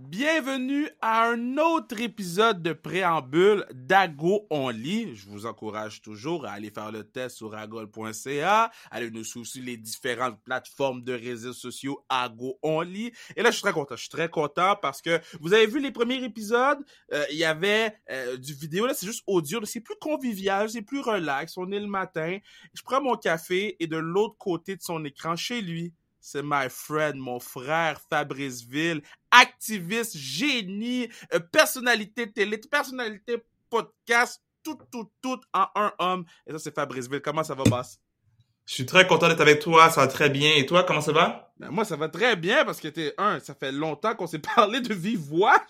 Bienvenue à un autre épisode de préambule d'Ago on lit. Je vous encourage toujours à aller faire le test sur agol.ca, aller nous suivre sur les différentes plateformes de réseaux sociaux Ago on lit. Et là, je suis très content. Je suis très content parce que vous avez vu les premiers épisodes, euh, il y avait euh, du vidéo. Là, c'est juste audio. C'est plus convivial, c'est plus relax. On est le matin. Je prends mon café et de l'autre côté de son écran, chez lui, c'est my friend, mon frère Fabrice Ville, activiste, génie, euh, personnalité télé, personnalité podcast, tout, tout, tout en un homme. Et ça, c'est Fabrice Ville. Comment ça va, boss? Je suis très content d'être avec toi, ça va très bien. Et toi, comment ça va? Ben, moi, ça va très bien parce que t'es un, ça fait longtemps qu'on s'est parlé de vive voix.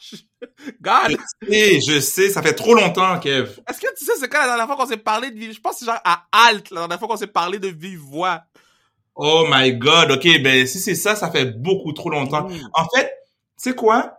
God! Je sais, je sais, ça fait trop longtemps, Kev. Est-ce que tu sais c'est quand la dernière fois qu'on s'est parlé de vive, je pense que c'est genre à Alt, la dernière fois qu'on s'est parlé de vive voix. Oh my god, ok, ben si c'est ça, ça fait beaucoup trop longtemps. Mm. En fait, sais quoi?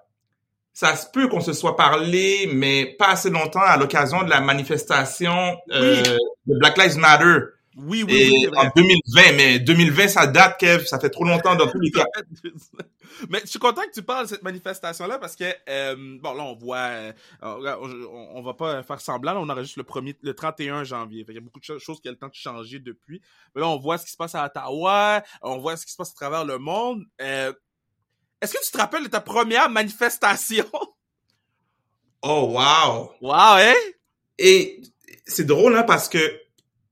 Ça se peut qu'on se soit parlé, mais pas assez longtemps à l'occasion de la manifestation euh, de Black Lives Matter. Oui, oui, Et oui, vrai. en 2020, mais 2020, ça date, Kev, ça fait trop longtemps dans tous les cas. Mais je suis content que tu parles de cette manifestation-là parce que, euh, bon, là, on voit, euh, on, on- va pas faire semblant, là, on enregistre le premier, le 31 janvier. Fait qu'il y a beaucoup de cho- choses qui ont le temps de changer depuis. Mais là, on voit ce qui se passe à Ottawa, on voit ce qui se passe à travers le monde. Euh, Est-ce que tu te rappelles de ta première manifestation? Oh wow! wow, hein? Et c'est drôle, hein, parce que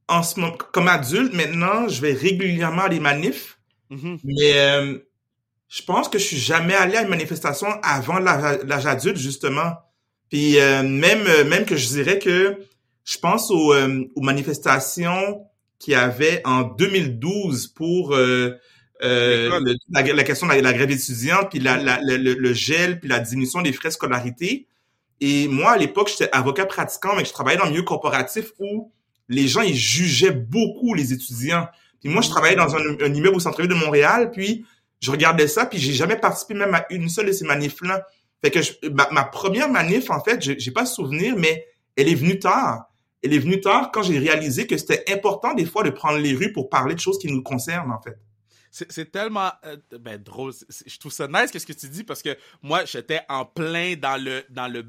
en ce moment, comme adulte, maintenant, je vais régulièrement à des manifs, Mhm. mais euh, je pense que je suis jamais allé à une manifestation avant l'âge adulte, justement. Puis euh, même, euh, même que je dirais que je pense aux, euh, aux manifestations qu'il y avait en 2012 pour euh, euh, le- la, la question de la, la grève étudiante, puis la, le- le gel, puis la diminution des frais de scolarité. Et moi, à l'époque, j'étais avocat pratiquant, mais je travaillais dans le milieu corporatif où les gens, ils jugeaient beaucoup les étudiants. Puis moi, je travaillais dans un, un immeuble au centre-ville de Montréal, puis je regardais ça, puis j'ai jamais participé même à une seule de ces manifs-là. Fait que je- ma, ma première manif, en fait, j'ai pas souvenir, mais elle est venue tard. Elle est venue tard quand j'ai réalisé que c'était important des fois de prendre les rues pour parler de choses qui nous concernent, en fait. C'est tellement euh, ben, drôle. Je trouve ça nice qu'est-ce que tu dis parce que moi j'étais en plein dans le dans le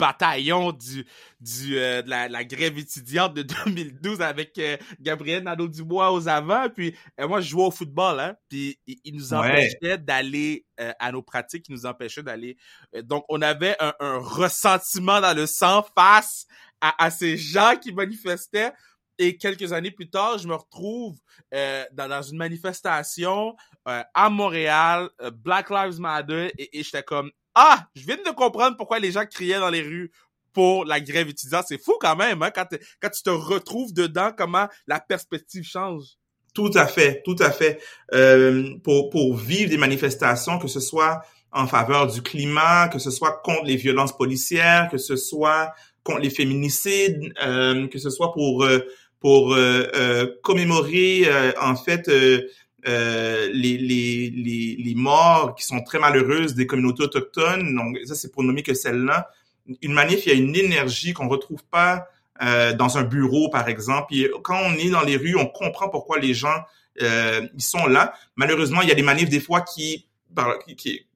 bataillon du du euh, de la, la grève étudiante de 2012 avec euh, Gabriel Nadeau-Dubois aux avant puis euh, moi je jouais au football hein. Puis il, il nous Ouais. empêchait d'aller euh, à nos pratiques. Il nous empêchait d'aller euh, donc on avait un, un ressentiment dans le sang face à, à ces gens qui manifestaient. Et quelques années plus tard, je me retrouve euh, dans, dans une manifestation euh, à Montréal, euh, Black Lives Matter, et, et j'étais comme ah, je viens de comprendre pourquoi les gens criaient dans les rues pour la grève étudiante. C'est fou quand même, hein, quand, tu te retrouves dedans, comment la perspective change. Tout à fait, tout à fait. Euh, pour, pour vivre des manifestations, que ce soit en faveur du climat, que ce soit contre les violences policières, que ce soit contre les féminicides, euh, que ce soit pour euh, pour commémorer en fait euh, les, les, les, les morts qui sont très malheureuses des communautés autochtones. Donc ça c'est pour nommer que celle-là. Une manif, il y a une énergie qu'on retrouve pas euh, dans un bureau, par exemple. Puis quand on est dans les rues, on comprend pourquoi les gens euh, ils sont là. Malheureusement, il y a des manifs des fois qui, qui, qui-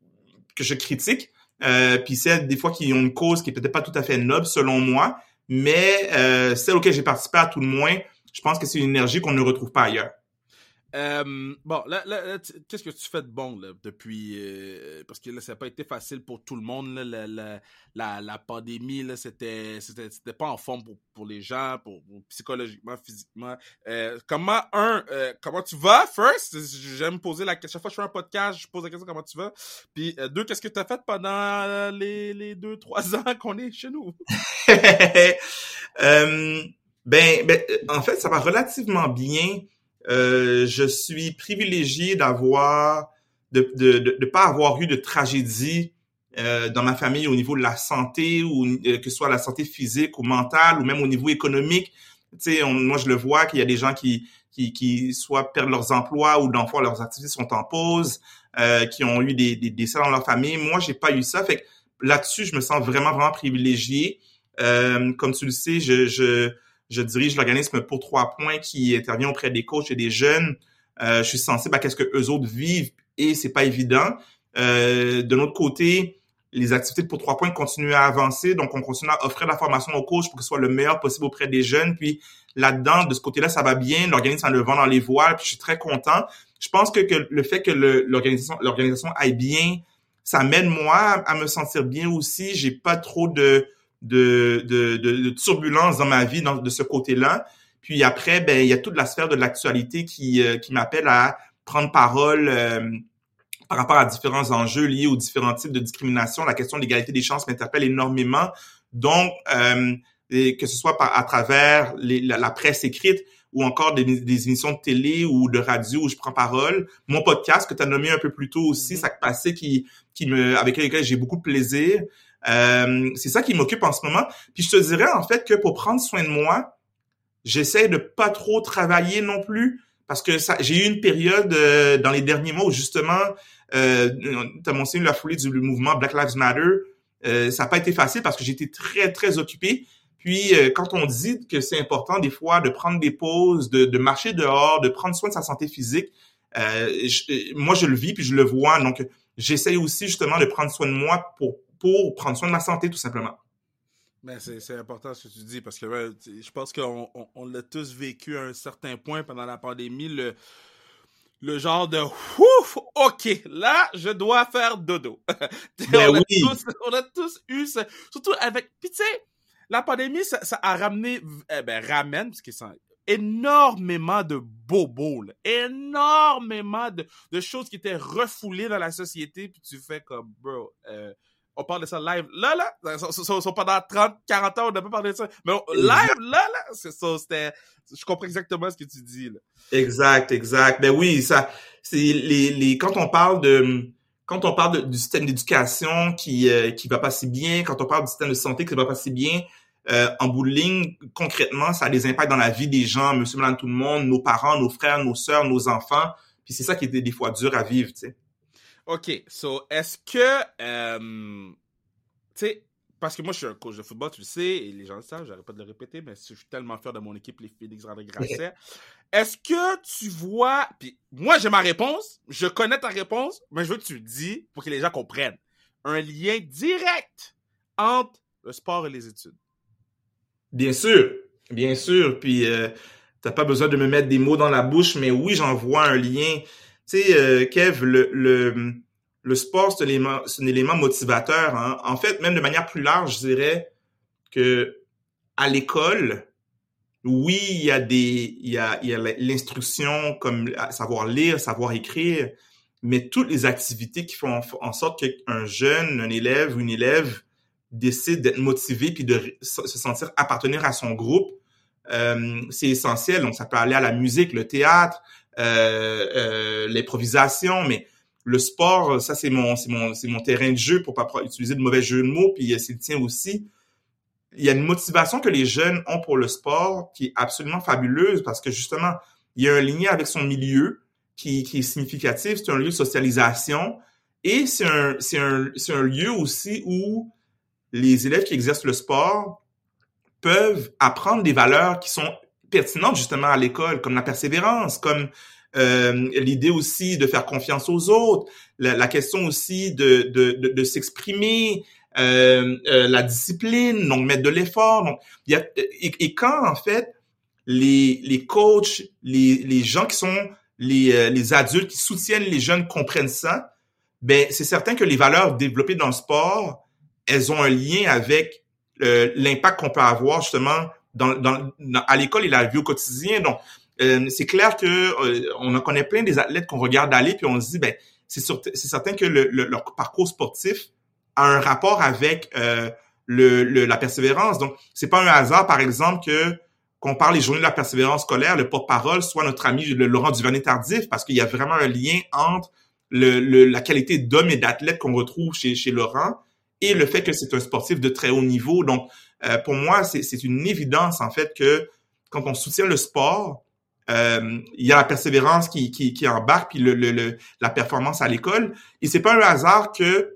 que je critique. Euh, puis celles des fois qui ont une cause qui est peut-être pas tout à fait noble selon moi, mais euh, celle auquel j'ai participé à tout le moins, je pense que c'est une énergie qu'on ne retrouve pas ailleurs. Euh, bon, là, là, là, qu'est-ce que tu fais de bon là, depuis euh, parce que là ça n'a pas été facile pour tout le monde là, la, la, la, pandémie là c'était c'était c'était pas en forme pour, pour les gens pour, pour psychologiquement physiquement. Euh, comment un euh, comment tu vas? First j'aime poser la question chaque fois que je fais un podcast je pose la question comment tu vas? Puis euh, deux qu'est-ce que tu as fait pendant les les deux trois ans qu'on est chez nous? Euh, ben, ben, en fait, ça va relativement bien. Euh, je suis privilégié d'avoir, de, de, de, de pas avoir eu de tragédie euh, dans ma famille au niveau de la santé ou euh, que ce soit la santé physique ou mentale ou même au niveau économique. Tu sais, on- moi je le vois qu'il y a des gens qui qui, qui soit perdent leurs emplois ou d'enfants leurs activités sont en pause, euh, qui ont eu des, des décès dans leur famille. Moi, j'ai pas eu ça. Fait que là-dessus, je me sens vraiment vraiment privilégié. Comme tu le sais, je, je, je dirige l'organisme Pour Trois Points qui intervient auprès des coachs et des jeunes. Euh, je suis sensible à qu'est-ce que eux autres vivent et c'est pas évident. Euh, de notre côté, les activités pour trois points continuent à avancer. Donc, on continue à offrir la formation aux coachs pour que ce soit le meilleur possible auprès des jeunes. Puis là-dedans, de ce côté-là, ça va bien. L'organisme a le vent dans les voiles. Puis je suis très content. Je pense que, le fait que l'organisation aille bien, ça m'aide moi à, me sentir bien aussi. J'ai pas trop de de, de, de, turbulences dans ma vie dans, de ce côté-là. Puis après, ben il y a toute la sphère de l'actualité qui, euh, qui m'appelle à prendre parole euh, par rapport à différents enjeux liés aux différents types de discrimination. La question de l'égalité des chances m'interpelle énormément. Donc, euh, que ce soit par, à travers la, presse écrite ou encore des, émissions de télé ou de radio où je prends parole. Mon podcast que tu as nommé un peu plus tôt aussi, ça mm-hmm. passé qui, qui me, avec lequel j'ai beaucoup de plaisir. Euh, c'est ça qui m'occupe en ce moment. Puis je te dirais en fait que pour prendre soin de moi, j'essaie de pas trop travailler non plus parce que ça, j'ai eu une période euh, dans les derniers mois où justement, euh, tu as mentionné la foulée du mouvement Black Lives Matter. Euh, ça n'a pas été facile parce que j'étais très, très occupé. Puis, euh, quand on dit que c'est important des fois de prendre des pauses, de, de, marcher dehors, de prendre soin de sa santé physique, euh, moi, je le vis puis je le vois. Donc, j'essaye aussi justement de prendre soin de moi pour, pour prendre soin de ma santé, tout simplement. Ben, c'est important ce que tu dis parce que je pense qu'on on, l'a tous vécu à un certain point pendant la pandémie, le, le genre de ouf, ok, là, je dois faire dodo. Ben on, a tous, on, a tous, eu ça. Surtout avec. Puis tu sais, la pandémie, ça, ça, a ramené. Eh ben, ramène, parce que ça énormément de bobos, énormément de, de, choses qui étaient refoulées dans la société, puis tu fais comme, bro, euh, on parle de ça live. Là, là, sont pendant 30, 40 ans, on n'a pas parlé de ça. Mais live, là, là, c'est ça, c'était, je comprends exactement ce que tu dis, là. Exact, exact. Ben oui, ça, c'est les, les, quand on parle de, quand on parle du système d'éducation qui, euh, qui va pas si bien, quand on parle du système de santé qui va pas si bien, euh, en bout de ligne, concrètement, ça a des impacts dans la vie des gens, monsieur, madame, tout le monde, nos parents, nos frères, nos sœurs, nos enfants. Puis c'est ça qui est des fois dur à vivre, tu sais. OK, so est-ce que euh, tu sais parce que moi je suis un coach de football, tu le sais et les gens le savent, j'arrête pas de le répéter mais je suis tellement fier de mon équipe les Phoenix André Grasset. Est-ce que tu vois puis moi j'ai ma réponse, je connais ta réponse, mais je veux que tu le dis pour que les gens comprennent un lien direct entre le sport et les études. Bien sûr, bien sûr, puis euh, t'as pas besoin de me mettre des mots dans la bouche mais oui, j'en vois un lien tu sais, euh, Kev, le, le, le sport, c'est un élément, un élément motivateur. Hein. En fait, même de manière plus large, je dirais que à l'école, oui, il y a des, il y a, il y a l'instruction comme savoir lire, savoir écrire, mais toutes les activités qui font en sorte qu'un jeune, un élève ou une élève décide d'être motivé puis de se sentir appartenir à son groupe, euh, c'est essentiel. Donc, ça peut aller à la musique, le théâtre, l'improvisation, mais le sport, ça c'est mon c'est mon c'est mon terrain de jeu pour pas utiliser de mauvais jeux de mots, puis c'est le tien aussi. Il y a une motivation que les jeunes ont pour le sport qui est absolument fabuleuse parce que justement, il y a un lien avec son milieu qui, qui est significatif, c'est un lieu de socialisation et c'est un c'est un c'est un lieu aussi où les élèves qui exercent le sport peuvent apprendre des valeurs qui sont pertinentes justement à l'école, comme la persévérance, comme euh, l'idée aussi de faire confiance aux autres, la, question aussi de, de, de, s'exprimer, euh, euh, la discipline, donc mettre de l'effort. Donc, a, et, quand en fait les, les coachs, les, les gens qui sont les, les adultes qui soutiennent les jeunes comprennent ça, ben c'est certain que les valeurs développées dans le sport, elles ont un lien avec l'impact qu'on peut avoir justement dans, dans, à l'école et la vie au quotidien. Donc, euh, c'est clair que euh, on en connaît plein des athlètes qu'on regarde aller puis on se dit ben c'est certain que le, leur parcours sportif a un rapport avec euh, le, la persévérance. Donc c'est pas un hasard par exemple que qu'on parle les journées de la persévérance scolaire, le porte-parole soit notre ami le Laurent Duvernay Tardif parce qu'il y a vraiment un lien entre le, le la qualité d'homme et d'athlète qu'on retrouve chez, chez Laurent et le fait que c'est un sportif de très haut niveau. Donc euh, pour moi c'est une évidence en fait que quand on soutient le sport, euh, il y a la persévérance qui, qui, qui embarque, puis le, le, la performance à l'école. Et c'est pas un hasard que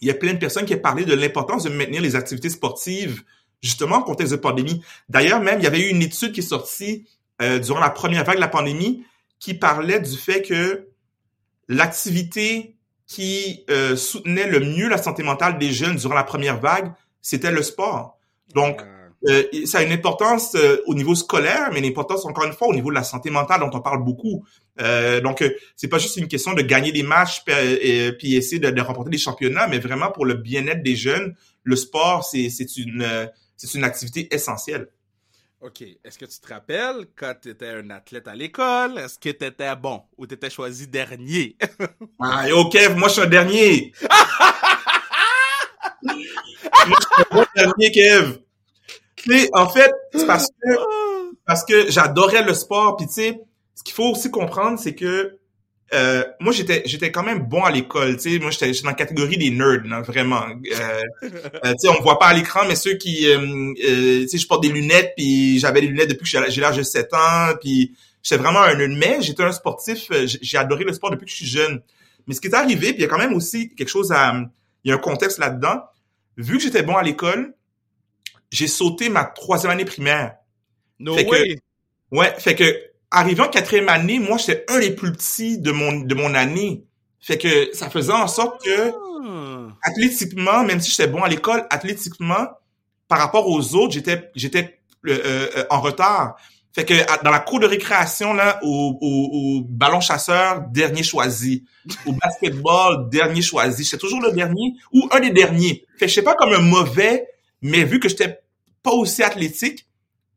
il y a plein de personnes qui ont parlé de l'importance de maintenir les activités sportives justement en contexte de pandémie. D'ailleurs, même, il y avait eu une étude qui est sortie euh, durant la première vague de la pandémie qui parlait du fait que l'activité qui euh, soutenait le mieux la santé mentale des jeunes durant la première vague, c'était le sport. Donc, euh, ça a une importance euh, au niveau scolaire, mais une importance encore une fois au niveau de la santé mentale dont on parle beaucoup. Euh, donc, c'est pas juste une question de gagner des matchs et, puis essayer de, de, remporter des championnats, mais vraiment pour le bien-être des jeunes, le sport, c'est une c'est une activité essentielle. OK. Est-ce que tu te rappelles quand tu étais un athlète à l'école? Est-ce que tu étais bon ou tu étais choisi dernier? ah, Kev, moi, je suis un dernier. dernier, Kev. En fait, c'est parce que, parce que j'adorais le sport. Puis, tu sais, ce qu'il faut aussi comprendre, c'est que euh, moi j'étais j'étais quand même bon à l'école tu sais moi j'étais dans la catégorie des nerds vraiment euh, euh, tu sais on me voit pas à l'écran mais ceux qui euh, tu sais je porte des lunettes puis j'avais des lunettes depuis que j'ai l'âge de 7 ans puis j'étais vraiment un nerd mais j'étais un sportif j'ai adoré le sport depuis que je suis jeune mais ce qui est arrivé puis il y a quand même aussi quelque chose à il y a un contexte là-dedans vu que j'étais bon à l'école j'ai sauté ma troisième année primaire no way. ouais fait que arrivé en quatrième année, moi, j'étais un des plus petits de mon, de mon année. Fait que ça faisait en sorte que, ah. athlétiquement, même si j'étais bon à l'école, athlétiquement, par rapport aux autres, j'étais, j'étais euh, euh, en retard. Fait que dans la cour de récréation, là, au, au, au ballon chasseur, dernier choisi. Au basketball, dernier choisi. J'étais toujours le dernier ou un des derniers. Fait que je sais pas comme un mauvais, mais vu que j'étais pas aussi athlétique,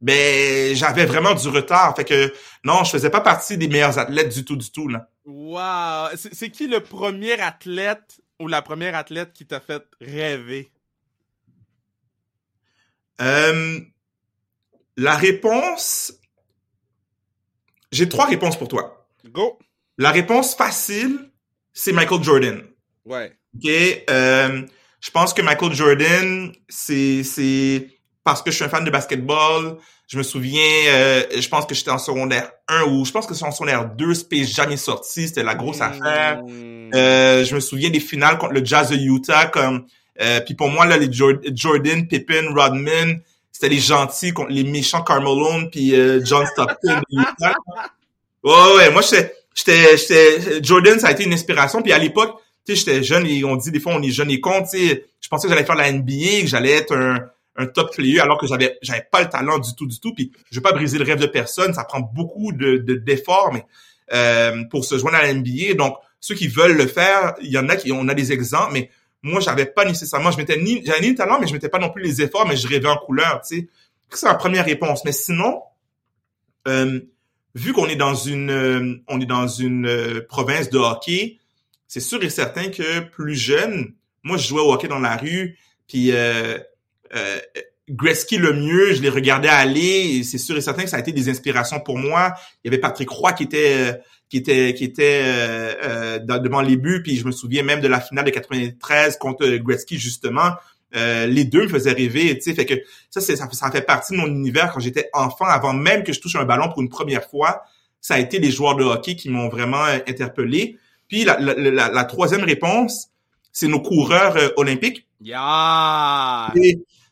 ben j'avais vraiment du retard. Fait que non, je faisais pas partie des meilleurs athlètes du tout, du tout là. Wow, c'est qui le premier athlète ou la première athlète qui t'a fait rêver? Euh, la réponse, j'ai trois réponses pour toi. Go. La réponse facile, c'est Michael Jordan. Ouais. Ok. Euh, je pense que Michael Jordan, c'est c'est parce que je suis un fan de basketball. Je me souviens, euh, je pense que j'étais en secondaire 1 ou je pense que c'est en secondaire 2, Space jamais sorti, c'était la grosse affaire. Hmm. Euh, je me souviens des finales contre le Jazz de Utah comme euh, puis pour moi là les Jordan, Pippen, Rodman, c'était les gentils contre les méchants Carmelo puis euh, John Stockton. Ouais ouais, moi j'étais j'étais Jordan ça a été une inspiration. Puis à l'époque tu sais j'étais jeune et on dit des fois on est jeune et con, tu sais, je pensais que j'allais faire la NBA, que j'allais être un un top player alors que j'avais j'avais pas le talent du tout du tout. Puis je veux pas briser le rêve de personne. Ça prend beaucoup de d'efforts mais euh, pour se joindre à la NBA donc ceux qui veulent le faire il y en a qui on a des exemples mais moi j'avais pas nécessairement je m'étais ni j'avais ni le talent mais je mettais pas non plus les efforts mais je rêvais en couleur tu sais c'est ma première réponse mais sinon euh, vu qu'on est dans une euh, on est dans une euh, province de hockey c'est sûr et certain que plus jeune moi je jouais au hockey dans la rue puis euh, euh, Gretzky le mieux, je l'ai regardé aller, c'est sûr et certain que ça a été des inspirations pour moi. Il y avait Patrick Roy qui était euh, qui était qui était euh, euh devant les buts, puis je me souviens même de la finale de 93 contre Gretzky justement. Euh, les deux me faisaient rêver, tu sais, fait que ça, c'est, ça, ça fait partie de mon univers quand j'étais enfant, avant même que je touche un ballon pour une première fois. Ça a été les joueurs de hockey qui m'ont vraiment interpellé. Puis la, la, la, la troisième réponse, c'est nos coureurs olympiques. Yeah!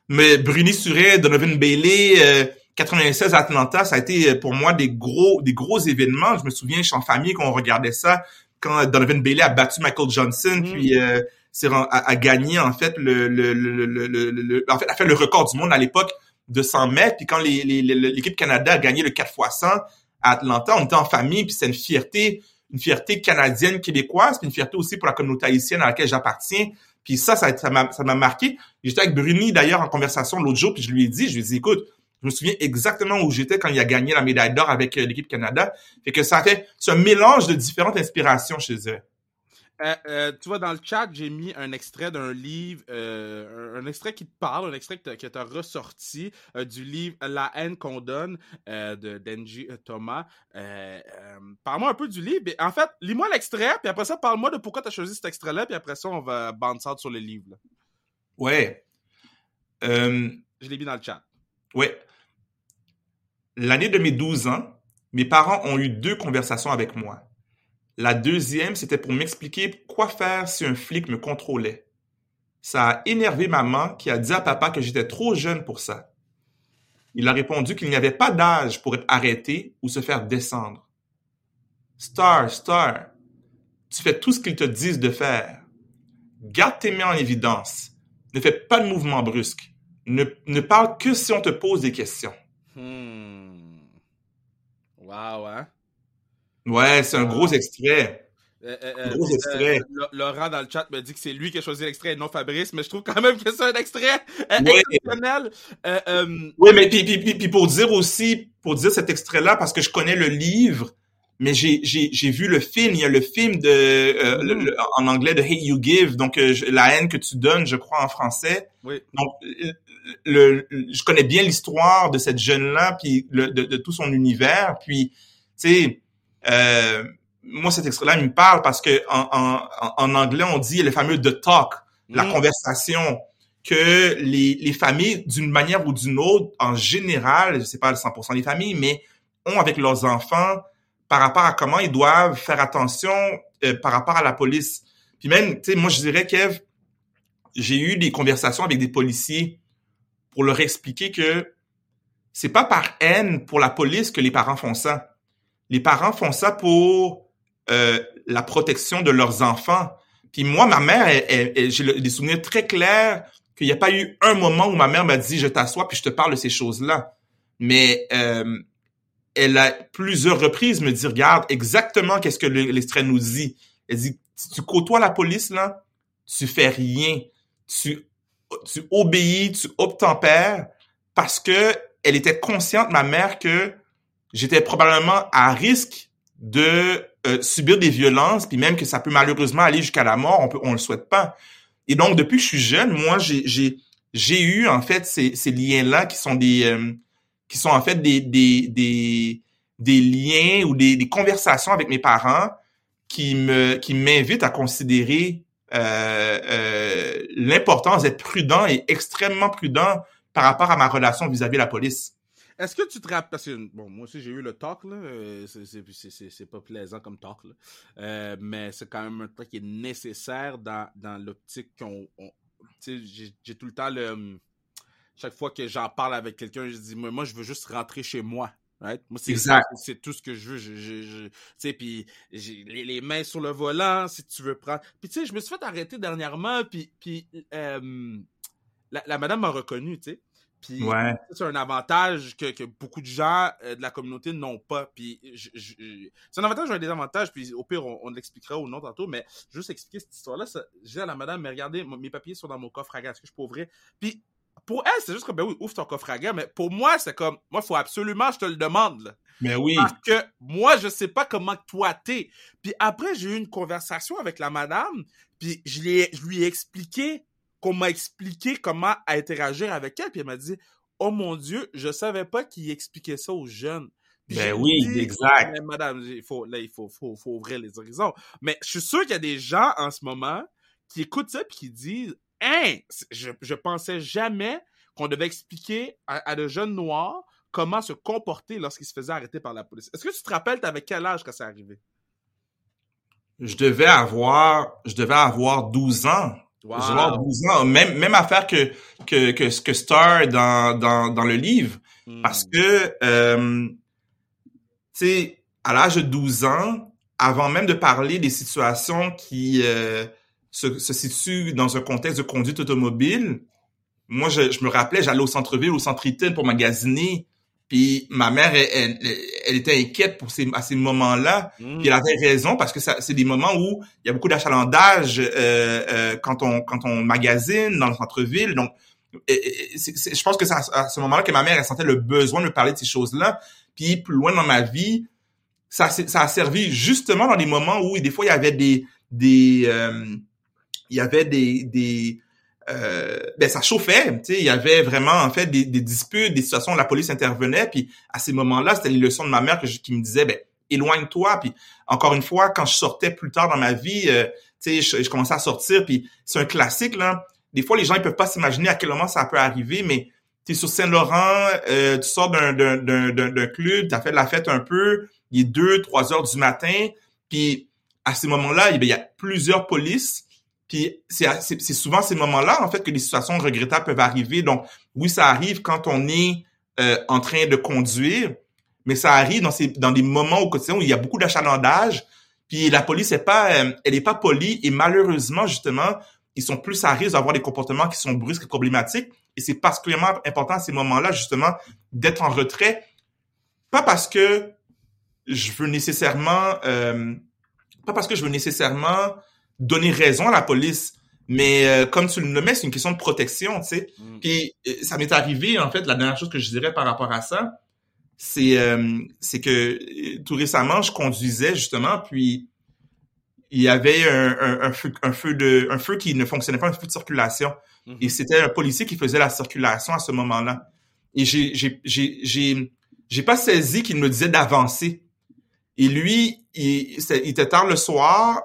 Mais Bruni Suret, Donovan Bailey, 96 euh, Atlanta, ça a été euh, pour moi des gros, des gros événements. Je me souviens, je suis en famille quand on regardait ça, quand Donovan Bailey a battu Michael Johnson, mm. puis euh, a, gagné en fait le, le, le, le, en fait, a fait le record du monde à l'époque de 100 mètres. Puis quand l'équipe Canada a gagné le 4 x 100 à Atlanta, on était en famille, puis c'est une fierté, une fierté canadienne, québécoise, puis une fierté aussi pour la communauté haïtienne à laquelle j'appartiens. Puis ça, ça, ça m'a, ça m'a marqué. J'étais avec Bruni d'ailleurs en conversation l'autre jour, puis je lui ai dit, je lui ai dit, écoute, je me souviens exactement où j'étais quand il a gagné la médaille d'or avec euh, l'équipe Canada. Fait que ça fait ce mélange de différentes inspirations chez eux. Euh, euh, tu vois, dans le chat, j'ai mis un extrait d'un livre, euh, un, extrait qui te parle, un extrait que tu as ressorti du livre La haine qu'on donne de Denji Thomas. parle-moi un peu du livre. En fait, lis-moi l'extrait, puis après ça, parle-moi de pourquoi tu as choisi cet extrait-là, puis après ça, on va ça sur le livre. Là. Ouais. Je l'ai mis dans le chat. Ouais. L'année de mes 12 ans, mes parents ont eu deux conversations avec moi. La deuxième, c'était pour m'expliquer quoi faire si un flic me contrôlait. Ça a énervé maman qui a dit à papa que j'étais trop jeune pour ça. Il a répondu qu'il n'y avait pas d'âge pour être arrêté ou se faire descendre. Star, Star, tu fais tout ce qu'ils te disent de faire. Garde tes mains en évidence. Ne fais pas de mouvement brusque. Ne, ne parle que si on te pose des questions. Hmm. Wow, hein? Ouais, c'est un gros extrait. Euh, euh, euh, Gros extrait. euh, Laurent dans le chat me dit que c'est lui qui a choisi l'extrait et non Fabrice, mais je trouve quand même que c'est un extrait Ouais. exceptionnel. Oui, mais puis, puis, puis, puis pour dire aussi, pour dire cet extrait-là, parce que je connais le livre, mais j'ai, vu le film. Il y a le film de, le- le- en anglais de Hate You Give, donc la haine que tu donnes, je crois en français. oui. Donc, le, je connais bien l'histoire de cette jeune-là, puis le, de, de tout son univers. Puis, tu sais, euh, moi cet extrait-là, il me parle parce que en, en, en anglais, on dit le fameux the talk, la Mm. conversation que les, les familles, d'une manière ou d'une autre, en général, je sais pas le 100% des familles, mais ont avec leurs enfants par rapport à comment ils doivent faire attention euh, par rapport à la police. Puis même, tu sais, moi je dirais, Kev, j'ai eu des conversations avec des policiers pour leur expliquer que c'est pas par haine pour la police que les parents font ça. Les parents font ça pour euh, la protection de leurs enfants. Puis moi, ma mère, j'ai des souvenirs très clairs qu'il n'y a pas eu un moment où ma mère m'a dit je t'assois puis je te parle de ces choses-là. Mais euh, elle a plusieurs reprises me dit regarde exactement qu'est-ce que le- l'extrait nous dit. Elle dit tu côtoies la police là, tu fais rien, tu tu obéis, tu obtempères parce que elle était consciente ma mère que j'étais probablement à risque de euh, subir des violences puis même que ça peut malheureusement aller jusqu'à la mort, on peut on le souhaite pas. Et donc depuis que je suis jeune, moi j'ai j'ai j'ai eu en fait ces ces liens là qui sont des euh, qui sont en fait des des des liens ou des, des conversations avec mes parents qui me qui m'invitent à considérer euh, euh, l'importance d'être prudent et extrêmement prudent par rapport à ma relation vis-à-vis de la police. Est-ce que tu te rappelles, parce que bon, moi aussi j'ai eu le talk, euh, c'est- pas plaisant comme talk, mais c'est quand même un truc qui est nécessaire dans, dans l'optique qu'on. j'ai- tout le temps le. Chaque fois que j'en parle avec quelqu'un, je dis, moi, je veux juste rentrer chez moi. Right? Moi, c'est tout ce que je veux. Je, je, je- tu sais, puis j'ai les, les mains sur le volant, si tu veux prendre. Puis tu sais, je me suis fait arrêter dernièrement, puis, puis euh, la, la madame m'a reconnu, tu sais. Puis Ouais. c'est un avantage que, que beaucoup de gens euh, de la communauté n'ont pas. Puis je- je- je- c'est un avantage ou un désavantage. Puis au pire, on, on l'expliquera ou non tantôt. Mais juste expliquer cette histoire-là. dis à la madame, mais regardez, mes papiers sont dans mon coffre à gaz. Est-ce que je peux ouvrir? Puis pour elle, c'est juste comme, ben oui, ouvre ton coffre à gaz. Mais pour moi, c'est comme, moi, il faut absolument, je te le demande. Là. Mais oui. Parce que moi, je sais pas comment toi t'es. Puis après, j'ai eu une conversation avec la madame, puis je, lui ai- je lui ai expliqué qu'on m'a expliqué comment interagir avec elle, puis elle m'a dit Oh mon Dieu, je savais pas qu'il expliquait ça aux jeunes. Puis Ben oui, dit, exact. Mais madame, il faut, là, il faut, faut, faut ouvrir les horizons. Mais je suis sûr qu'il y a des gens en ce moment qui écoutent ça puis qui disent Hein, je, je pensais jamais qu'on devait expliquer à, à de jeunes noirs comment se comporter lorsqu'ils se faisaient arrêter par la police. Est-ce que tu te rappelles, t'avais quel âge quand c'est arrivé? Je devais avoir, je devais avoir 12 ans. Wow. Je devais avoir 12 ans. Même, même affaire que, que, que, que Star dans, dans, dans le livre. Hmm. Parce que, euh, tu sais, à l'âge de 12 ans, avant même de parler des situations qui euh, se, se situent dans un contexte de conduite automobile, moi, je, je me rappelais, j'allais au centre-ville, au centre Eaton pour magasiner. Puis ma mère, elle, elle, elle était inquiète pour ces, à ces moments-là. Puis elle avait raison parce que c'est des moments où il y a beaucoup d'achalandage euh, euh, quand on quand on magasine dans le centre-ville. Donc, et- et- je pense que c'est à, ce moment-là que ma mère elle sentait le besoin de me parler de ces choses-là. Puis plus loin dans ma vie, ça, ça a servi justement dans des moments où des fois il y avait des des euh, il y avait des des euh, ben ça chauffait, tu sais, il y avait vraiment en fait des, des disputes, des situations où la police intervenait, puis à ces moments-là, c'était les leçons de ma mère que je- qui me disait ben éloigne-toi, puis encore une fois, quand je sortais plus tard dans ma vie, euh, tu sais, je, je commençais à sortir, puis c'est un classique là. Des fois, les gens ils peuvent pas s'imaginer à quel moment ça peut arriver, mais tu es sur Saint-Laurent, euh, tu sors d'un d'un club, tu as fait de la fête un peu, il est deux, trois heures du matin, puis à ces moments-là, il y a plusieurs polices. Puis c'est souvent ces moments-là en fait que les situations regrettables peuvent arriver. Donc oui, ça arrive quand on est euh, en train de conduire, mais ça arrive dans ces dans des moments au quotidien où il y a beaucoup d'achalandage. Puis la police est pas, euh, elle est pas polie et malheureusement justement, ils sont plus à risque d'avoir des comportements qui sont brusques et problématiques. Et c'est particulièrement important à ces moments-là justement d'être en retrait, pas parce que je veux nécessairement, euh, pas parce que je veux nécessairement donner raison à la police, mais euh, comme tu le nommais, c'est une question de protection, tu sais. Mm. Puis euh, ça m'est arrivé en fait la dernière chose que je dirais par rapport à ça, c'est euh, c'est que tout récemment je conduisais justement puis il y avait un, un, un, feu un feu de un feu qui ne fonctionnait pas un feu de circulation mm-hmm. et c'était un policier qui faisait la circulation à ce moment-là et j'ai j'ai j'ai j'ai j'ai pas saisi qu'il me disait d'avancer et lui il, il était tard le soir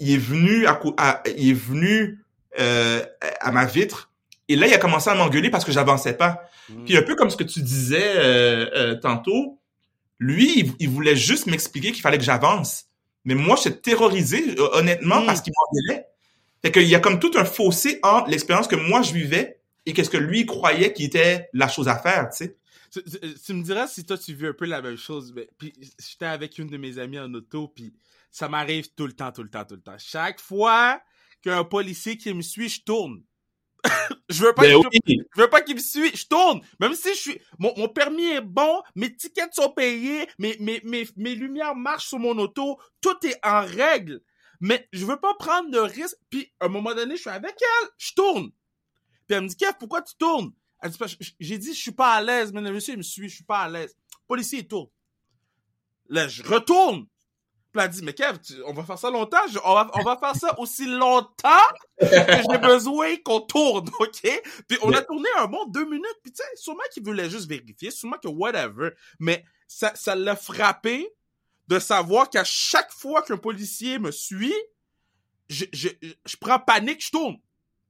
il est venu à, il est venu euh, à ma vitre et là il a commencé à m'engueuler parce que j'avançais pas. Mm. Puis un peu comme ce que tu disais euh, euh, tantôt, lui il, voulait juste m'expliquer qu'il fallait que j'avance. Mais moi j'étais terrorisé honnêtement mm. parce qu'il m'engueulait. Fait qu'il y a comme tout un fossé entre l'expérience que moi je vivais et qu'est-ce que lui croyait qui était la chose à faire, tu sais. Tu, me diras si toi tu vis un peu la même chose. Mais, puis j'étais avec une de mes amies en auto, puis ça m'arrive tout le temps, tout le temps, tout le temps. Chaque fois qu'un policier qui me suit, je tourne. je veux pas ben qu'il je veux pas qu'il me suive, je tourne. Même si je suis mon, mon permis est bon, mes tickets sont payés, mes, mes, mes, mes lumières marchent sur mon auto, tout est en règle. Mais je veux pas prendre de risque. Puis à un moment donné, je suis avec elle, je tourne. Puis elle me dit Kev, pourquoi tu tournes? Elle dit j'ai dit je suis pas à l'aise, mais le monsieur il me suit, je suis pas à l'aise. policier il tourne. Là, je retourne. Puis elle dit, mais Kev, on va faire ça longtemps, on, va, on va faire ça aussi longtemps que j'ai besoin qu'on tourne, OK? Puis on a tourné un bon deux minutes, puis tu sais, sûrement qu'il voulait juste vérifier, sûrement que whatever, mais ça, ça l'a frappé de savoir qu'à chaque fois qu'un policier me suit, je, je, je prends panique, je tourne.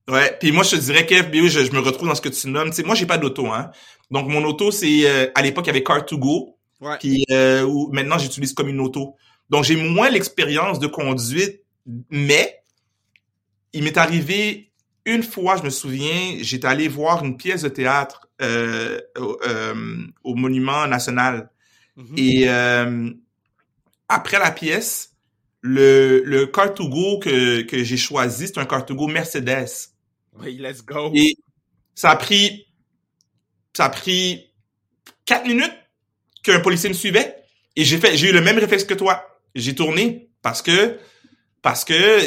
Ouais, puis moi je te dirais Kev, oui, je, je, me retrouve dans ce que tu nommes. Tu sais, moi j'ai pas d'auto, hein. Donc mon auto c'est euh, à l'époque il y avait Car2Go, ouais. puis euh, maintenant j'utilise comme une auto. Donc, j'ai moins l'expérience de conduite, mais il m'est arrivé une fois, je me souviens, j'étais allé voir une pièce de théâtre euh, euh, au Monument National. Mm-hmm. Et euh, après la pièce, le, le que, que j'ai choisi, c'est un car to go Mercedes. Oui, let's go. Et ça a pris, ça a pris quatre minutes qu'un policier me suivait. Et j'ai fait, j'ai eu le même réflexe que toi j'ai tourné parce que parce que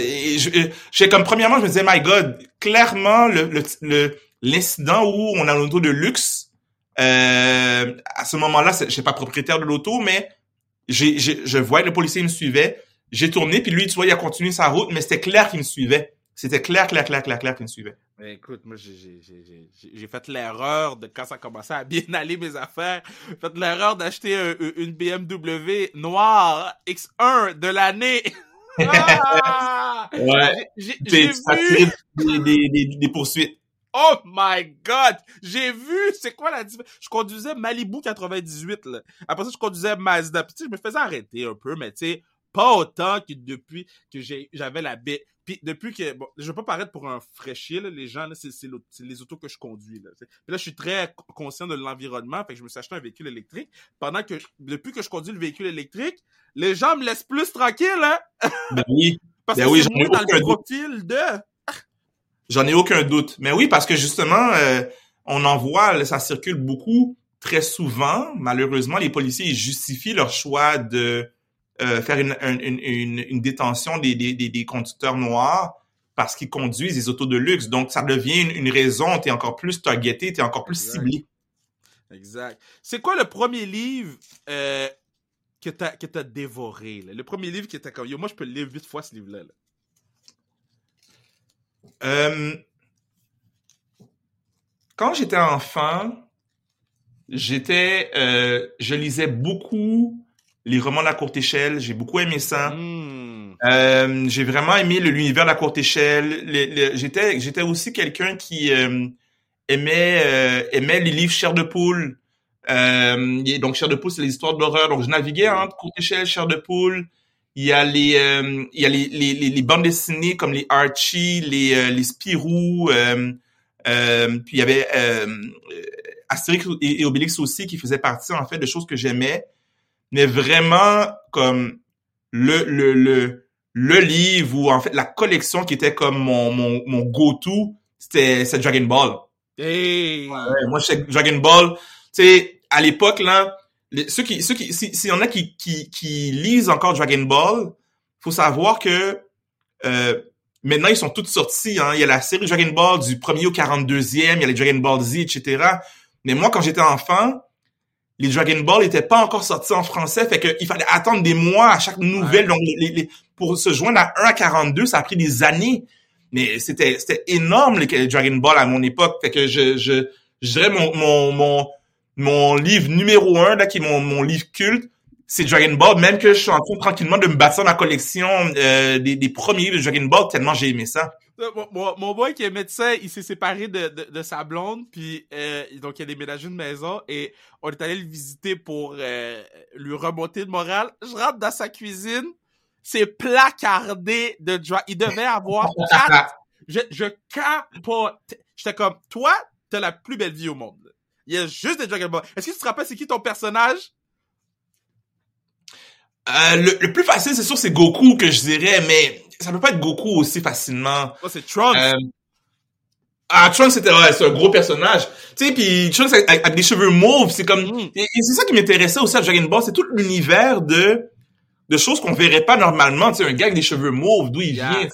j'ai comme premièrement je me disais my God clairement le le l'incident où on a un auto de luxe euh, à ce moment-là je suis pas propriétaire de l'auto mais j'ai je voyais le policier me suivait. J'ai tourné puis lui tu vois il a continué sa route mais c'était clair qu'il me suivait. C'était clair clair clair clair clair qu'il me suivait écoute, moi, j'ai fait l'erreur de, quand ça commençait à bien aller mes affaires, j'ai fait l'erreur d'acheter une BMW noire X1 de l'année. ah! Ouais. J'ai vu... Des, des, des, poursuites. Oh my god! J'ai vu, c'est quoi la différence? Je conduisais Malibu 98, là. Après ça, je conduisais Mazda. Puis, je me faisais arrêter un peu, mais tu sais, pas autant que depuis que j'avais la baie. Puis depuis que, bon, je veux pas paraître pour un fraîchier, là, les gens, là, c'est, les autos que je conduis. Là, Puis là, je suis très conscient de l'environnement, fait que je me suis acheté un véhicule électrique. Pendant que, depuis que je conduis le véhicule électrique, les gens me laissent plus tranquille, hein? Ben oui. parce ben que oui, c'est moins dans le profil de... J'en ai aucun doute. Mais oui, parce que justement, euh, on en voit, ça circule beaucoup. Très souvent, malheureusement, les policiers ils justifient leur choix de euh, faire une, une, une, une détention des, des, des, conducteurs noirs parce qu'ils conduisent des autos de luxe. Donc, ça devient une, raison, tu es encore plus targeté, tu es encore plus ciblé. Exact. C'est quoi le premier livre euh, que tu as, as dévoré? Là? Le premier livre qui était comme, yo, moi, je peux le lire huit fois, ce livre-là. Euh, quand j'étais enfant, j'étais, euh, je lisais beaucoup les romans de la courte échelle, j'ai beaucoup aimé ça. Hmm. Euh, j'ai vraiment aimé l'univers de la courte échelle. j'étais, j'étais aussi quelqu'un qui euh, aimait euh, aimait les livres Chair de poule. Euh, donc Chair de poule, c'est les histoires d'horreur. Donc je naviguais entre courte échelle, Chair de poule. Il y a les il y a les, les, les, bandes dessinées comme les Archie, les les Spirou. puis il y avait Astérix et, et Obélix aussi qui faisaient partie en fait de choses que j'aimais mais vraiment comme le, le, le, le livre ou en fait la collection qui était comme mon, mon, mon go-to, c'était, c'est Dragon Ball. Hey! Ouais, moi, je Dragon Ball. Tu sais, à l'époque, là, les- ceux qui, ceux qui, s'il y en a qui, qui, qui lisent encore Dragon Ball, faut savoir que, euh, maintenant, ils sont tous sortis, hein. Il y a la série Dragon Ball du premier au 42e, il y a les Dragon Ball Z, etc. Mais moi, quand j'étais enfant, les Dragon Ball étaient pas encore sortis en français, fait qu'il fallait attendre des mois à chaque nouvelle. Donc, les, les- pour se joindre à 1 à 42, ça a pris des années. Mais c'était, c'était énorme, les Dragon Ball à mon époque. Fait que je, je, je dirais mon, mon, mon, mon livre numéro un, là, qui est mon, mon livre culte, c'est Dragon Ball, même que je suis en train tranquillement de me bâtir ma collection euh, des, des premiers livres de Dragon Ball, tellement j'ai aimé ça. Mon, mon, boy qui est médecin, il s'est séparé de, de, de sa blonde, puis euh, donc il a déménagé une maison et on est allé le visiter pour euh, lui remonter le moral. Je rentre dans sa cuisine, c'est placardé de dra- Il devait avoir quatre. Je, je capote. J'étais comme, toi, t'as la plus belle vie au monde. Il y a juste des Dragon Ball. Est-ce que tu te rappelles c'est qui ton personnage? Euh, le, le plus facile, c'est sûr, c'est Goku que je dirais, mais ça peut pas être Goku aussi facilement. Oh, c'est Trunks. Euh, ah, Trunks, c'était ouais, c'est un gros personnage. Tu sais, puis Trunks avec, avec des cheveux mauves, c'est comme... Mm. Et, et c'est ça qui m'intéressait aussi à Dragon Ball, c'est tout l'univers de de choses qu'on verrait pas normalement. Tu sais, un gars avec des cheveux mauves, d'où il Yeah. vient.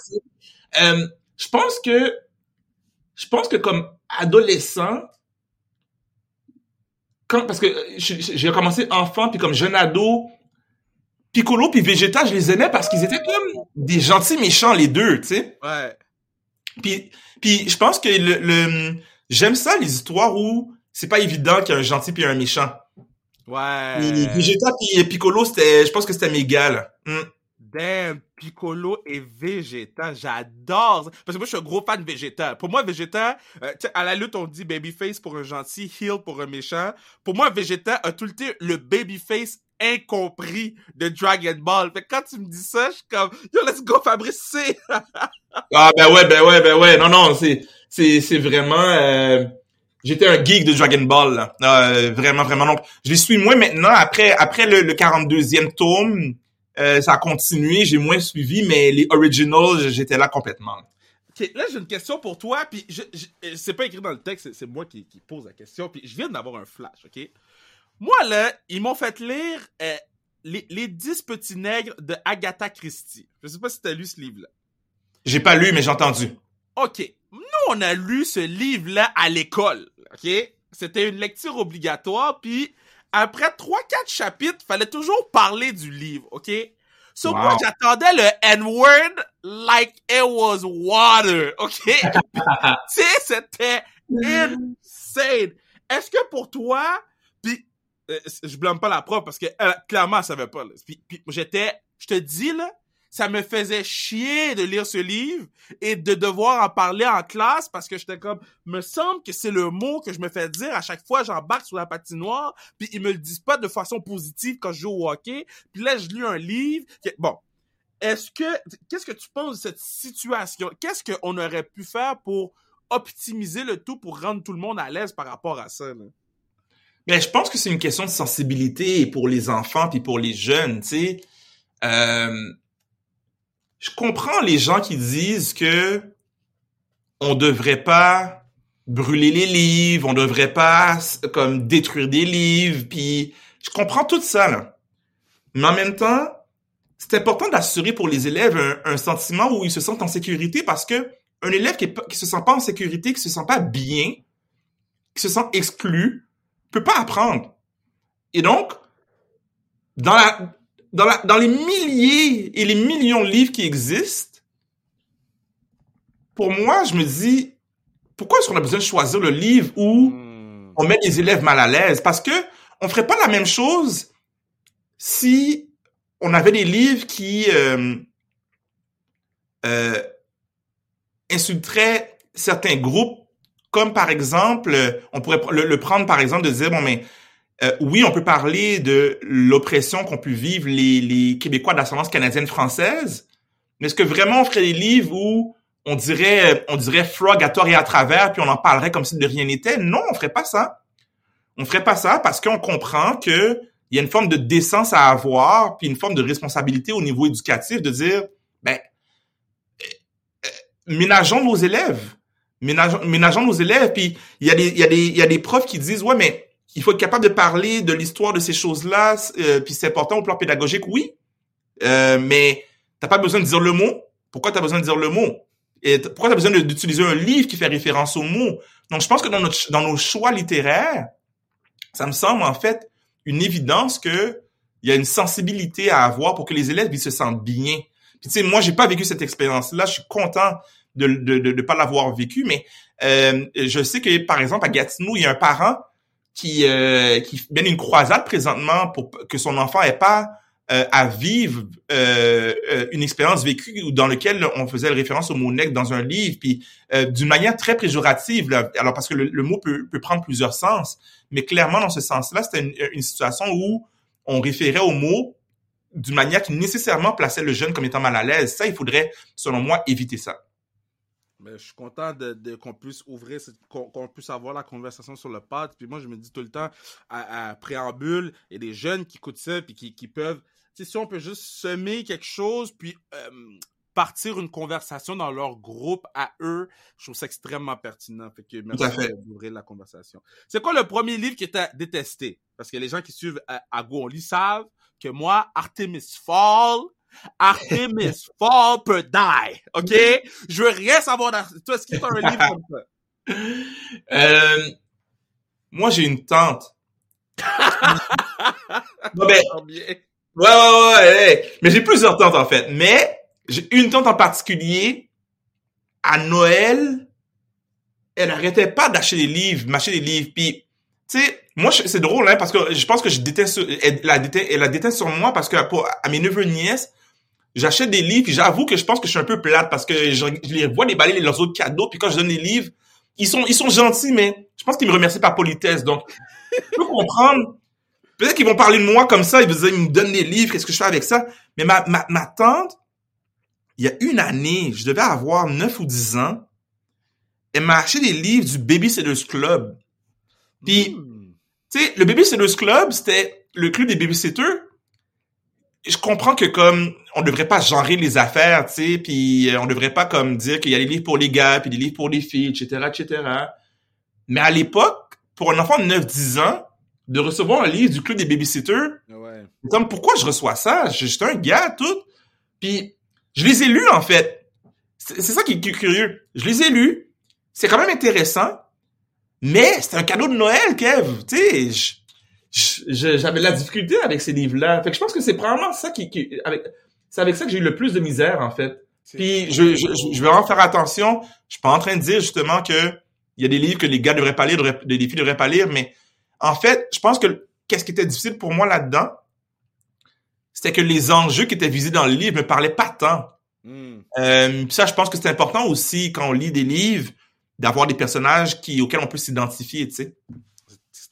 Euh, je pense que... Je pense que comme adolescent, quand, parce que euh, j'ai commencé enfant, puis comme jeune ado, Piccolo puis Vegeta, je les aimais parce qu'ils étaient comme des gentils méchants les deux, tu sais. Ouais. Puis, puis je pense que le, le j'aime ça les histoires où c'est pas évident qu'il y a un gentil puis un méchant. Ouais. Puis Vegeta puis Piccolo, c'était, je pense que c'était mes gars là. Hmm. Damn, Piccolo et Vegeta, j'adore ça. Parce que moi, je suis un gros fan de Vegeta. Pour moi, Vegeta, euh, à la lutte, on dit babyface pour un gentil, heel pour un méchant. Pour moi, Vegeta a tout le temps le babyface incompris de Dragon Ball. Fait que quand tu me dis ça, je suis comme, yo, let's go, Fabrice C. Ah ben ouais, ben ouais, ben ouais. Non non, c'est c'est c'est vraiment. euh, J'étais un geek de Dragon Ball là. Euh, vraiment vraiment. Donc je les suis moins maintenant après après le, le 42e tome. euh, ça a continué, j'ai moins suivi, mais les originals, j'étais là complètement. Là, j'ai une question pour toi, puis je, je- c'est pas écrit dans le texte, c'est- c'est moi qui, qui pose la question, puis je viens d'avoir un flash, ok? Moi, là, ils m'ont fait lire euh, les, les 10 petits nègres de Agatha Christie. Je sais pas si t'as lu ce livre-là. J'ai pas lu, mais j'ai entendu. Ok, nous, on a lu ce livre-là à l'école, ok? C'était une lecture obligatoire, puis après 3-4 chapitres, fallait toujours parler du livre, ok? So, Wow. moi, j'attendais le N-word like it was water, ok? Tu sais, c'était insane. Est-ce que pour toi, je blâme pas la prof parce que elle, clairement, elle savait pas. là. Puis, puis j'étais, je te dis là, ça me faisait chier de lire ce livre et de devoir en parler en classe parce que j'étais comme, me semble que c'est le mot que je me fais dire à chaque fois j'embarque sur la patinoire, puis ils me le disent pas de façon positive quand je joue au hockey. Puis là, je lis un livre. bon, est-ce que, qu'est-ce que tu penses de cette situation? Qu'est-ce qu'on aurait pu faire pour optimiser le tout pour rendre tout le monde à l'aise par rapport à ça là? Mais je pense que c'est une question de sensibilité pour les enfants puis pour les jeunes, tu sais. Euh, je comprends les gens qui disent que on devrait pas brûler les livres, on devrait pas comme détruire des livres, puis je comprends tout ça. Mais en même temps, c'est important d'assurer pour les élèves un, sentiment où ils se sentent en sécurité parce que un élève qui, est qui se sent pas en sécurité, qui se sent pas bien, qui se sent exclu, peut pas apprendre. Et donc, dans la, dans la, dans les milliers et les millions de livres qui existent, pour moi, je me dis, pourquoi est-ce qu'on a besoin de choisir le livre où Hmm. on met les élèves mal à l'aise? Parce que on ferait pas la même chose si on avait des livres qui euh, euh, insulteraient certains groupes, comme par exemple, euh, on pourrait le, le prendre par exemple de dire bon mais euh, oui, on peut parler de l'oppression qu'ont pu vivre les, les Québécois d'ascendance canadienne française, mais est-ce que vraiment on ferait des livres où on dirait on dirait frog à tort et à travers puis on en parlerait comme si de rien n'était? Non, on ferait pas ça. On ferait pas ça parce qu'on comprend que il y a une forme de décence à avoir, puis une forme de responsabilité au niveau éducatif de dire, ben, euh, euh, ménageons nos élèves, ménageons, ménageons nos élèves, puis il y a des, il y a des, il y a des profs qui disent, ouais, mais il faut être capable de parler de l'histoire de ces choses-là, euh, puis c'est important au plan pédagogique, oui, euh, mais t'as pas besoin de dire le mot. Pourquoi t'as besoin de dire le mot? Et pourquoi t'as besoin d'utiliser un livre qui fait référence au mot? Donc, je pense que dans, notre, dans nos choix littéraires, ça me semble en fait une évidence que il y a une sensibilité à avoir pour que les élèves ils se sentent bien. Puis tu sais, moi j'ai pas vécu cette expérience-là, je suis content de de, de, de pas l'avoir vécu, mais euh, je sais que par exemple à Gatineau, il y a un parent qui euh, qui mène une croisade présentement pour que son enfant ait pas euh, à vivre euh, euh, une expérience vécue dans laquelle on faisait référence au mot nec dans un livre, puis d'une manière très péjorative. Là. Alors parce que le, le, mot peut, peut prendre plusieurs sens, mais clairement dans ce sens-là, c'était une, une, situation où on référait au mot d'une manière qui nécessairement plaçait le jeune comme étant mal à l'aise. Ça, il faudrait, selon moi, éviter ça. Mais je suis content de, de qu'on puisse ouvrir, qu'on puisse avoir la conversation sur le pod. Puis moi, je me dis tout le temps, à, à préambule, il y a des jeunes qui écoutent ça, puis qui, qui peuvent si on peut juste semer quelque chose, puis euh, partir une conversation dans leur groupe à eux, je trouve ça extrêmement pertinent. Fait que merci d'ouvrir la conversation. C'est quoi le premier livre tu as détesté? Parce que les gens qui suivent à, à Go, on lit savent que moi, Artemis Fall, Artemis Fall peut die. OK? Je veux rien savoir Toi, est-ce as un livre comme ça? Euh, moi, j'ai une tante. bon, ben, Ouais, ouais, ouais, Mais j'ai plusieurs tantes, en fait. Mais j'ai une tante en particulier, à Noël, elle arrêtait pas d'acheter des livres, m'acheter des livres. Puis, tu sais, moi, c'est drôle, hein, parce que je pense que je déteste, elle la déteste, elle la déteste sur moi parce que pour, à mes neveux et nièces, j'achète des livres, puis j'avoue que je pense que je suis un peu plate parce que je, je les vois déballer leurs autres cadeaux, puis quand je donne des livres, ils sont, ils sont gentils, mais je pense qu'ils me remercient par politesse. Donc, je peux comprendre Peut-être qu'ils vont parler de moi comme ça, ils, me donnent des livres, qu'est-ce que je fais avec ça? Mais ma, ma, ma tante, il y a une année, je devais avoir 9 ou 10 ans, elle m'a acheté des livres du Babysitters Club. Puis, hmm. tu sais, le Babysitters Club, c'était le club des babysitters. Je comprends que comme on devrait pas genrer les affaires, tu sais, puis euh, on devrait pas comme dire qu'il y a des livres pour les gars, puis des livres pour les filles, etc., etc. Mais à l'époque, pour un enfant de 9-10 ans, de recevoir un livre du club des babysitters. Ouais. Comme pourquoi je reçois ça? J'étais un gars tout. Puis je les ai lus en fait. C'est ça qui est curieux. Je les ai lus. C'est quand même intéressant. Mais c'est un cadeau de Noël, Kev. Tu sais, j'avais la difficulté avec ces livres-là. Fait que je pense que c'est probablement ça qui, qui avec, c'est avec ça que j'ai eu le plus de misère en fait. Puis je, je, je, vais en faire attention. Je suis pas en train de dire justement que il y a des livres que les gars devraient pas lire, des filles devraient pas lire, mais en fait, je pense que qu'est-ce qui était difficile pour moi là-dedans, c'était que les enjeux qui étaient visés dans le livre me parlaient pas tant. Hmm. Euh, ça, je pense que c'est important aussi quand on lit des livres d'avoir des personnages qui auxquels on peut s'identifier, tu sais.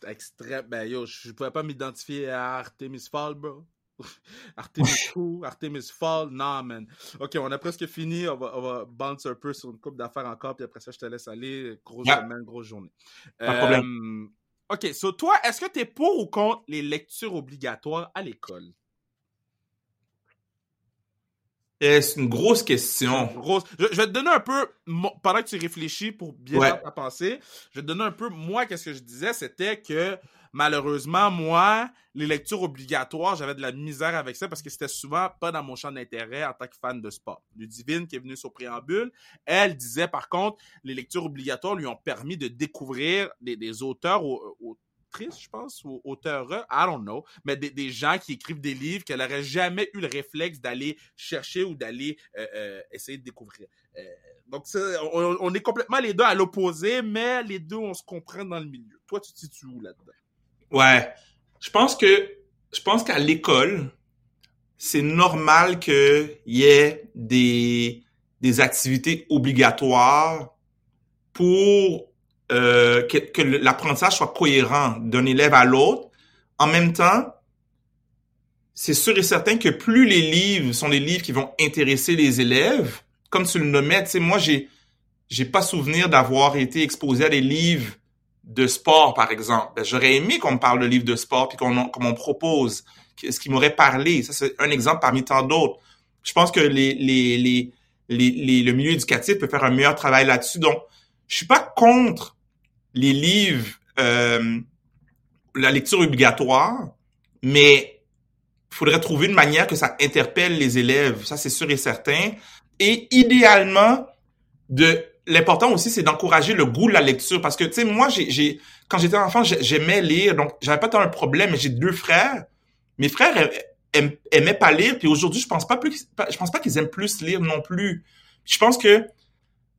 Extrême. Ben yo, je pouvais pas m'identifier à Artemis Fall, bro. Artemis Who, Artemis Fall, non, man. Ok, on a presque fini. On va, on va bounce un peu sur une coupe d'affaires encore, puis après ça, je te laisse aller. Grosse semaine, grosse journée. Pas de problème. Euh, OK, so toi, est-ce que tu es pour ou contre les lectures obligatoires à l'école? C'est une grosse question. grosse. Je, vais te donner un peu, pendant que tu réfléchis pour bien ouais. ta pensée, je vais te donner un peu, moi, qu'est-ce que je disais, c'était que malheureusement, moi, les lectures obligatoires, j'avais de la misère avec ça parce que c'était souvent pas dans mon champ d'intérêt en tant que fan de sport. Ludivine, qui est venue sur Préambule, elle disait par contre, les lectures obligatoires lui ont permis de découvrir des, des auteurs je pense, ou auteurs, I don't know, mais des, gens qui écrivent des livres qu'elle n'aurait jamais eu le réflexe d'aller chercher ou d'aller euh, euh, essayer de découvrir. Euh, donc, on, on, est complètement les deux à l'opposé, mais les deux, on se comprend dans le milieu. Toi, tu te situes où là-dedans? Ouais. Je pense que, je pense qu'à l'école, c'est normal qu'il y ait des, des activités obligatoires pour euh, que, que l'apprentissage soit cohérent d'un élève à l'autre. En même temps, c'est sûr et certain que plus les livres sont des livres qui vont intéresser les élèves, comme tu le nommais, tu sais, moi, j'ai, j'ai pas souvenir d'avoir été exposé à des livres de sport, par exemple. Ben, j'aurais aimé qu'on me parle de livres de sport puis qu'on m'en propose, ce qui m'aurait parlé. Ça, c'est un exemple parmi tant d'autres. Je pense que les, les, les, les, le milieu éducatif peut faire un meilleur travail là-dessus. Donc, je suis pas contre les livres, euh, la lecture obligatoire, mais il faudrait trouver une manière que ça interpelle les élèves. Ça, c'est sûr et certain. Et idéalement, de l'important aussi, c'est d'encourager le goût de la lecture. Parce que, tu sais, moi, j'ai, quand j'étais enfant, j'aimais lire. Donc, j'avais pas tant un problème, mais j'ai deux frères. Mes frères aimaient pas lire. Puis aujourd'hui, je pense pas plus, je pense pas qu'ils aiment plus lire non plus. Je pense que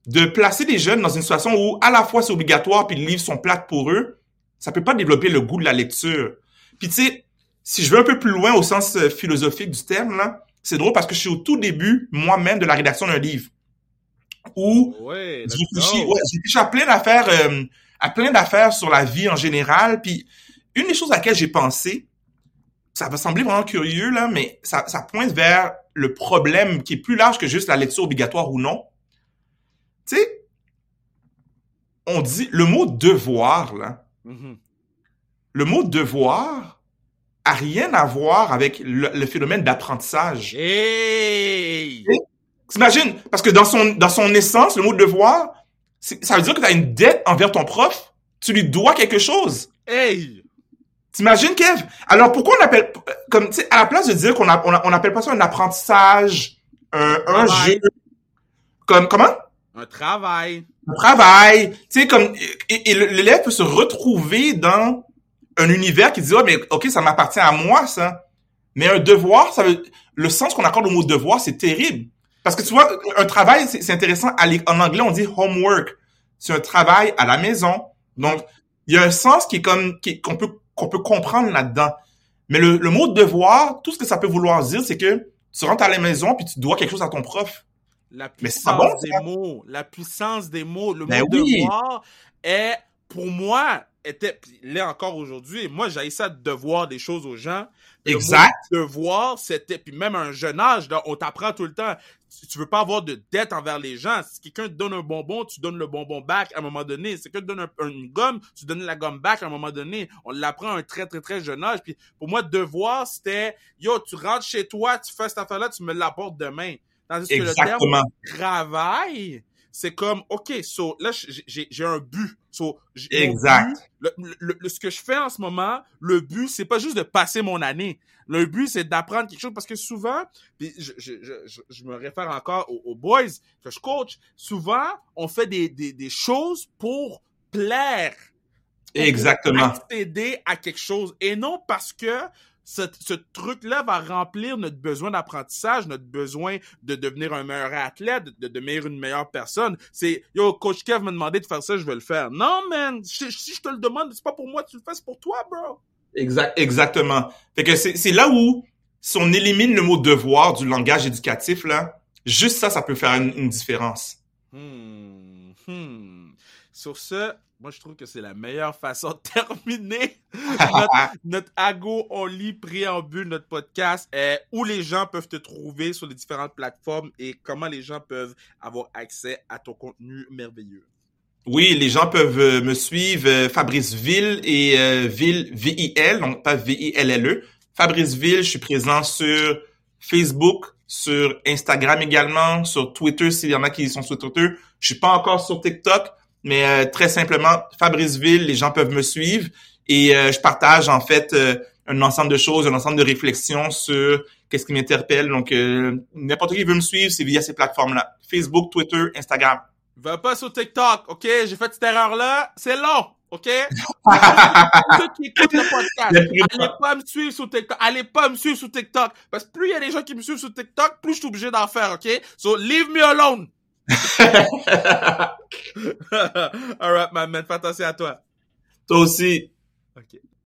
de placer des jeunes dans une situation où à la fois c'est obligatoire puis les livres sont plates pour eux, ça peut pas développer le goût de la lecture. Puis tu sais, si je veux un peu plus loin au sens euh, philosophique du terme là, c'est drôle parce que je suis au tout début moi-même de la rédaction d'un livre. Où ouais, j'ai réfléchi à plein d'affaires euh, à plein d'affaires sur la vie en général puis une des choses à laquelle j'ai pensé ça va sembler vraiment curieux là mais ça, ça pointe vers le problème qui est plus large que juste la lecture obligatoire ou non tu sais on dit le mot devoir là mm-hmm. le mot devoir a rien à voir avec le, phénomène d'apprentissage. Hey! T'imagines? Parce que dans son, dans son essence, le mot devoir, ça veut dire que tu as une dette envers ton prof. Tu lui dois quelque chose. Hey! T'imagines, Kev? Alors, pourquoi on appelle, comme, tu sais, à la place de dire qu'on on, appelle pas ça un apprentissage, un, un jeu, comme, comment? Un travail. Un travail. Tu sais, comme, et, et l'élève peut se retrouver dans un univers qui dit, oh, mais, ok, ça m'appartient à moi, ça. Mais un devoir, ça veut, le sens qu'on accorde au mot devoir, c'est terrible. Parce que tu vois, un travail, c'est intéressant. En anglais, on dit homework. C'est un travail à la maison. Donc, il y a un sens qui est comme, qu'on peut, qu'on peut comprendre là-dedans. Mais le, le mot devoir, tout ce que ça peut vouloir dire, c'est que tu rentres à la maison puis tu dois quelque chose à ton prof. La puissance des mots, la puissance des mots, le ben mot devoir est, pour moi, était, là encore aujourd'hui, moi j'ai ça de devoir des choses aux gens. exact. devoir, c'était, puis même à un jeune âge, là, on t'apprend tout le temps. Tu, veux pas avoir de dette envers les gens. Si quelqu'un te donne un bonbon, tu donnes le bonbon back à un moment donné. Si quelqu'un te donne une gomme, tu donnes la gomme back à un moment donné. On l'apprend à un très, très, très jeune âge. Puis pour moi, devoir, c'était, yo, tu rentres chez toi, tu fais cette affaire-là, tu me l'apportes demain. Tandis que le terme travail, c'est comme, OK, so, là, j'ai un but. So, exact. le, ce que je fais en ce moment, le but, c'est pas juste de passer mon année. Le but, c'est d'apprendre quelque chose parce que souvent, puis je, je, je, je me réfère encore aux, boys que je coach, souvent, on fait des, des, des choses pour plaire. Exactement. Pour accéder à quelque chose et non parce que ce, ce truc-là va remplir notre besoin d'apprentissage, notre besoin de devenir un meilleur athlète, de, devenir une meilleure personne. C'est, yo, Coach Kev m'a demandé de faire ça, je vais le faire. Non, man, si, je te le demande, c'est pas pour moi, tu le fais, c'est pour toi, bro. Exact, exactement. Fait que c'est là où, si on élimine le mot devoir du langage éducatif, là, juste ça, ça peut faire une, différence. Hmm, hmm. Sur ce, moi, je trouve que c'est la meilleure façon de terminer notre, Ago On lit préambule, notre podcast, euh, où les gens peuvent te trouver sur les différentes plateformes et comment les gens peuvent avoir accès à ton contenu merveilleux. Oui, les gens peuvent euh, me suivre, euh, Fabrice Ville et Ville V-I-L, donc pas V-I-L-L-E. Fabrice Ville, je suis présent sur Facebook, sur Instagram également, sur Twitter s'il y en a qui sont sur Twitter. Je suis pas encore sur TikTok, mais euh, très simplement, Fabriceville, les gens peuvent me suivre et euh, je partage en fait euh, un ensemble de choses, un ensemble de réflexions sur qu'est-ce qui m'interpelle. Donc, n'importe qui veut me suivre, c'est via ces plateformes-là. Facebook, Twitter, Instagram. Va pas sur TikTok, OK? J'ai fait cette erreur-là. C'est long, OK? ceux qui écoutent le podcast, allez pas me suivre sur TikTok. Allez pas me suivre sur TikTok. Parce que plus il y a des gens qui me suivent sur TikTok, plus je suis obligé d'en faire, OK? So, leave me alone. All right, my man. Fais attention à toi. Toi aussi. OK.